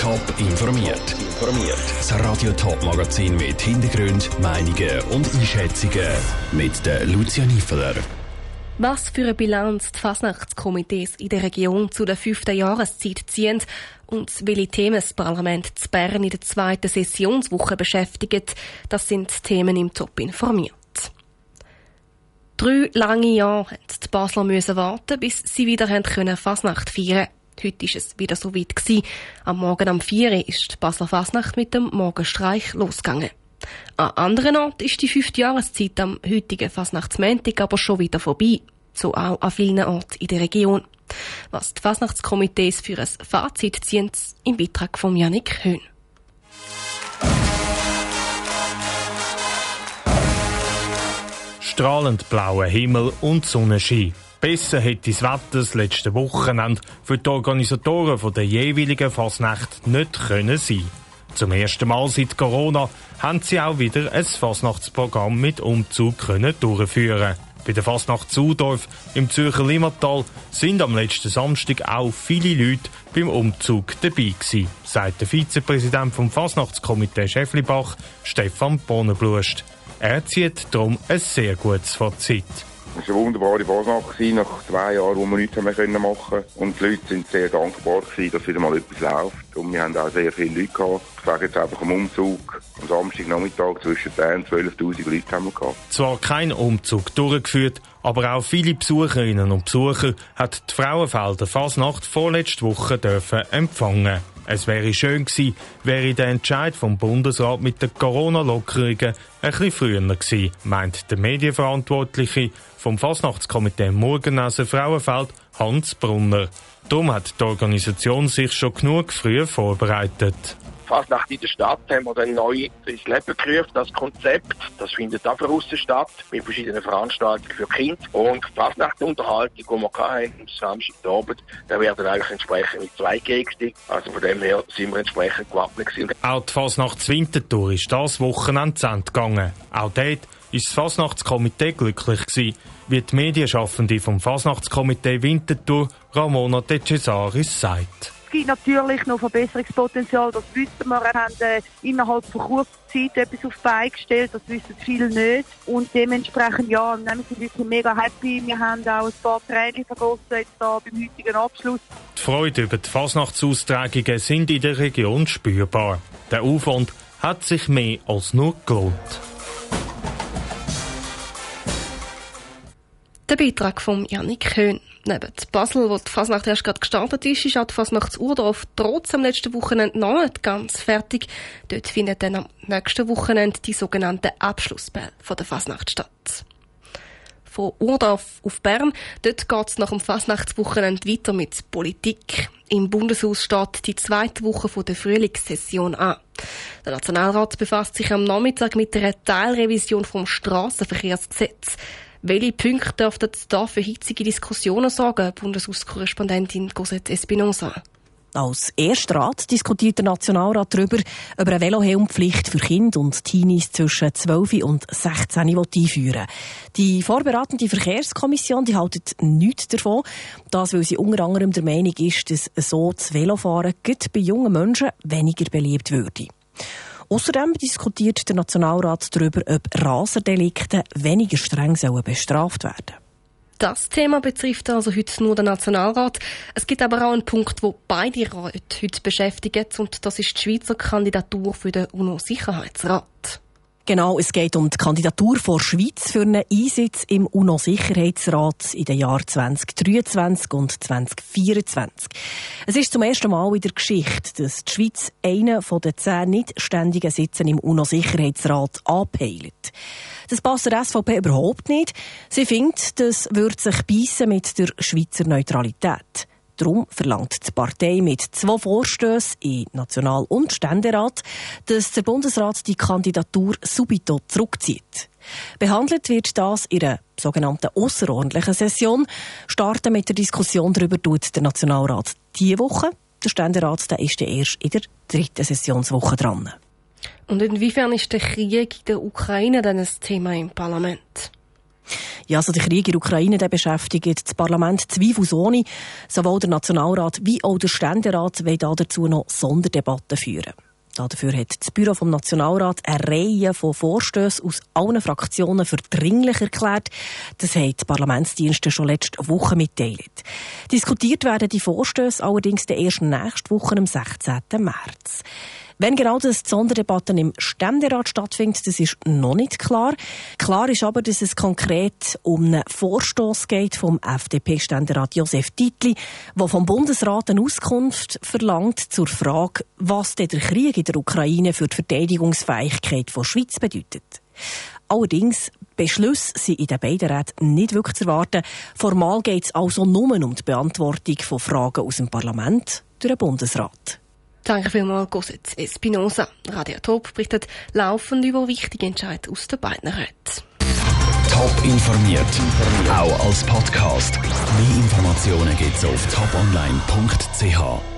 Top informiert. Informiert. Das Radio Top Magazin mit Hintergrund, Meinungen und Einschätzungen mit der Lucia Niefeler. Was für eine Bilanz die Fasnachtskomitees in der Region zu der fünften Jahreszeit ziehen und welche Themen das Parlament zu Bern in der zweiten Sessionswoche beschäftigen, das sind Themen im Top informiert. Drei lange Jahre mussten die Basler warten, bis sie wieder Fasnacht feiern Heute war es wieder so weit. Gewesen. Am Morgen um 4 Uhr ist die Basler Fasnacht mit dem Morgenstreich losgegangen. An anderen Orten ist die fünfte Jahreszeit am heutigen Fasnachtsmäntig aber schon wieder vorbei. So auch an vielen Orten in der Region. Was die Fasnachtskomitees für ein Fazit ziehen, im Beitrag von Janik Höhn. Strahlend blauer Himmel und Sonnenschein. Besser hätte das Wetter das letzte Wochenende für die Organisatoren der jeweiligen Fasnacht nicht können sein. Zum ersten Mal seit Corona haben sie auch wieder ein Fasnachtsprogramm mit Umzug können durchführen. Bei der Fasnacht Zudorf im Zürcher Limmatal sind am letzten Samstag auch viele Leute beim Umzug dabei gewesen, sagt der Vizepräsident vom Fasnachtskomitee Schäflibach, Stefan Bohnenblust. Er zieht darum ein sehr gutes Fazit. Es war eine wunderbare Fasnacht nach zwei Jahren, wo wir nichts können machen Und die Leute sind sehr dankbar dass wieder mal etwas läuft. Und wir haben auch sehr viele Leute gehabt. Ich sage jetzt einfach am Umzug. Am Samstagnachmittag zwischen 10 und 12.000 Leute haben wir gehabt. Zwar kein Umzug durchgeführt, aber auch viele Besucherinnen und Besucher hat die Frauenfelder Fasnacht vorletzte Woche dürfen empfangen. Es wäre schön gewesen, wäre der Entscheid vom Bundesrat mit den Corona-Lockerungen ein früher gewesen, meint der Medienverantwortliche vom Fasnachtskomitee Morgenase Frauenfeld, Hans Brunner. Darum hat die Organisation sich schon genug früh vorbereitet. Fasnacht in der Stadt haben wir dann neu ins Leben gerufen, das Konzept. Das findet auch draussen statt, mit verschiedenen Veranstaltungen für Kinder. Und die Fasnachtunterhaltung, die wir hatten, am Samstagabend, da werden eigentlich entsprechend mit zwei Gegenstimmen. Also von dem her sind wir entsprechend gewappnet gewesen. Auch die Fasnachtswintertour ist das Wochenende zu Ende gegangen. Auch dort ist das Fasnachtskomitee glücklich gewesen, wie die Medienschaffende vom Fasnachtskomitee Winterthur Ramona De Cesaris sagt. Es gibt natürlich noch Verbesserungspotenzial, das wissen wir. Wir haben äh, innerhalb von kurzer Zeit etwas auf die Beine gestellt, das wissen viele nicht. Und dementsprechend, ja, wir sind wirklich mega happy. Wir haben auch ein paar Tränen vergossen jetzt da beim heutigen Abschluss. Die Freude über die Fasnachtsaustragungen sind in der Region spürbar. Der Aufwand hat sich mehr als nur gelohnt. Der Beitrag von Janik Höhn. Neben Basel, wo die Fasnacht erst gerade gestartet ist, ist auch die Fasnacht Urdorf trotz am letzten Wochenende noch nicht ganz fertig. Dort findet dann am nächsten Wochenende die sogenannte Abschlussball von der Fasnacht statt. Von Urdorf auf Bern, dort geht es nach dem Fasnachtswochenende weiter mit Politik. Im Bundeshaus steht die zweite Woche der Frühlingssession an. Der Nationalrat befasst sich am Nachmittag mit einer Teilrevision vom Straßenverkehrsgesetz. Welche Punkte dürften da für hitzige Diskussionen sorgen, Bundeshauskorrespondentin Cosette Espinosa? Als Erstrat diskutiert der Nationalrat darüber, ob er eine Velohelmpflicht für Kinder und Teenies zwischen 12 und 16 einführen Die vorbereitende Verkehrskommission die haltet nichts davon. Das, weil sie unter anderem der Meinung ist, dass so das Velofahren bei jungen Menschen weniger beliebt würde. Außerdem diskutiert der Nationalrat darüber, ob Raserdelikte weniger streng sollen bestraft werden das Thema betrifft also heute nur den Nationalrat. Es gibt aber auch einen Punkt, wo beide Räte heute beschäftigen, und das ist die Schweizer Kandidatur für den UNO-Sicherheitsrat. Genau, es geht um die Kandidatur vor Schweiz für einen Einsitz im UNO-Sicherheitsrat in den Jahren 2023 und 2024. Es ist zum ersten Mal in der Geschichte, dass die Schweiz einen von den zehn nicht ständigen Sitzen im UNO-Sicherheitsrat anpeilt. Das passt der SVP überhaupt nicht. Sie findet, das würde sich beißen mit der Schweizer Neutralität. Darum verlangt die Partei mit zwei Vorstößen in National- und Ständerat, dass der Bundesrat die Kandidatur subito zurückzieht. Behandelt wird das in einer sogenannten außerordentlichen Session. Starten mit der Diskussion darüber tut der Nationalrat diese Woche. Der Ständerat der ist erst in der dritten Sessionswoche dran. Und inwiefern ist der Krieg in der Ukraine dann ein Thema im Parlament? Ja, also der Krieg in der Ukraine der beschäftigt das Parlament zweifelsohne. Sowohl der Nationalrat wie auch der Ständerat wollen dazu noch Sonderdebatten führen. Dafür hat das Büro vom Nationalrat eine Reihe von Vorstößen aus allen Fraktionen für dringlich erklärt. Das haben die Parlamentsdienste schon letzte Woche mitteilt. Diskutiert werden die Vorstöße allerdings erst nächste Woche am 16. März. Wenn genau das die Sonderdebatte im Ständerat stattfindet, das ist noch nicht klar. Klar ist aber, dass es konkret um einen Vorstoß geht vom FDP-Ständerat Josef Titli, der vom Bundesrat eine Auskunft verlangt zur Frage, was der Krieg in der Ukraine für die Verteidigungsfähigkeit der Schweiz bedeutet. Allerdings, Beschlüsse sind in den beiden Räten nicht wirklich zu erwarten. Formal geht es also nur um die Beantwortung von Fragen aus dem Parlament durch den Bundesrat. Danke vielmals, Gosetz Espinosa. Radio Top berichtet laufend über wichtige Entscheidungen aus den beiden Räten. Top informiert, auch als Podcast. Mehr Informationen gibt's auf toponline.ch.